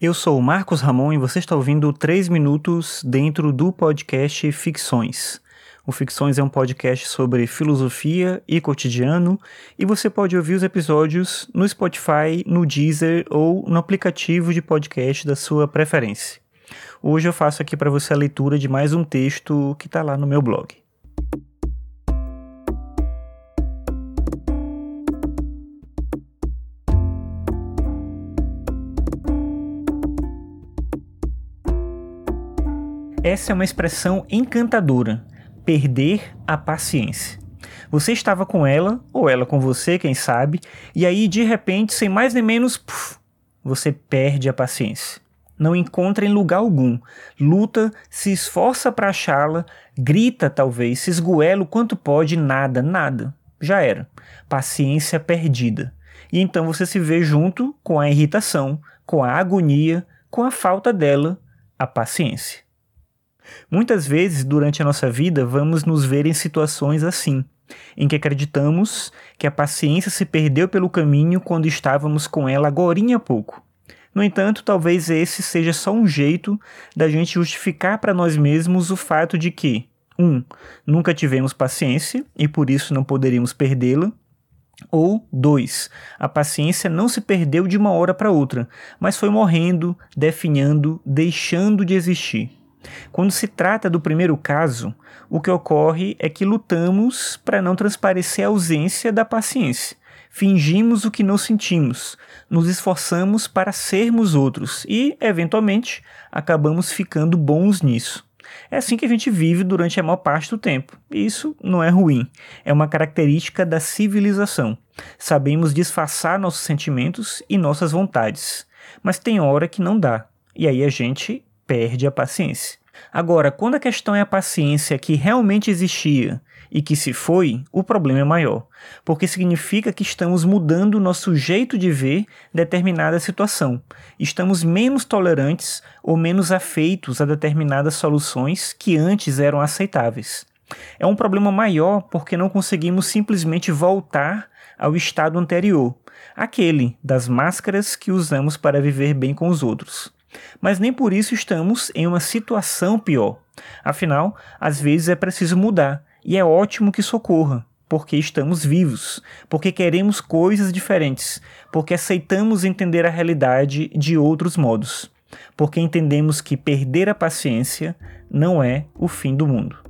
Eu sou o Marcos Ramon e você está ouvindo 3 minutos dentro do podcast Ficções. O Ficções é um podcast sobre filosofia e cotidiano e você pode ouvir os episódios no Spotify, no Deezer ou no aplicativo de podcast da sua preferência. Hoje eu faço aqui para você a leitura de mais um texto que está lá no meu blog. Essa é uma expressão encantadora: perder a paciência. Você estava com ela, ou ela com você, quem sabe, e aí de repente, sem mais nem menos, puf, você perde a paciência. Não encontra em lugar algum. Luta, se esforça para achá-la, grita talvez, se esgoela o quanto pode, nada, nada. Já era. Paciência perdida. E então você se vê junto com a irritação, com a agonia, com a falta dela, a paciência. Muitas vezes durante a nossa vida vamos nos ver em situações assim, em que acreditamos que a paciência se perdeu pelo caminho quando estávamos com ela agora há pouco. No entanto, talvez esse seja só um jeito da gente justificar para nós mesmos o fato de que 1. Um, nunca tivemos paciência e por isso não poderíamos perdê-la. Ou 2. A paciência não se perdeu de uma hora para outra, mas foi morrendo, definhando, deixando de existir. Quando se trata do primeiro caso, o que ocorre é que lutamos para não transparecer a ausência da paciência. Fingimos o que não sentimos, nos esforçamos para sermos outros e, eventualmente, acabamos ficando bons nisso. É assim que a gente vive durante a maior parte do tempo. E isso não é ruim, é uma característica da civilização. Sabemos disfarçar nossos sentimentos e nossas vontades, mas tem hora que não dá, e aí a gente perde a paciência. Agora, quando a questão é a paciência que realmente existia e que se foi, o problema é maior, porque significa que estamos mudando o nosso jeito de ver determinada situação. Estamos menos tolerantes ou menos afeitos a determinadas soluções que antes eram aceitáveis. É um problema maior porque não conseguimos simplesmente voltar ao estado anterior, aquele das máscaras que usamos para viver bem com os outros. Mas nem por isso estamos em uma situação pior. Afinal, às vezes é preciso mudar, e é ótimo que socorra, porque estamos vivos, porque queremos coisas diferentes, porque aceitamos entender a realidade de outros modos, porque entendemos que perder a paciência não é o fim do mundo.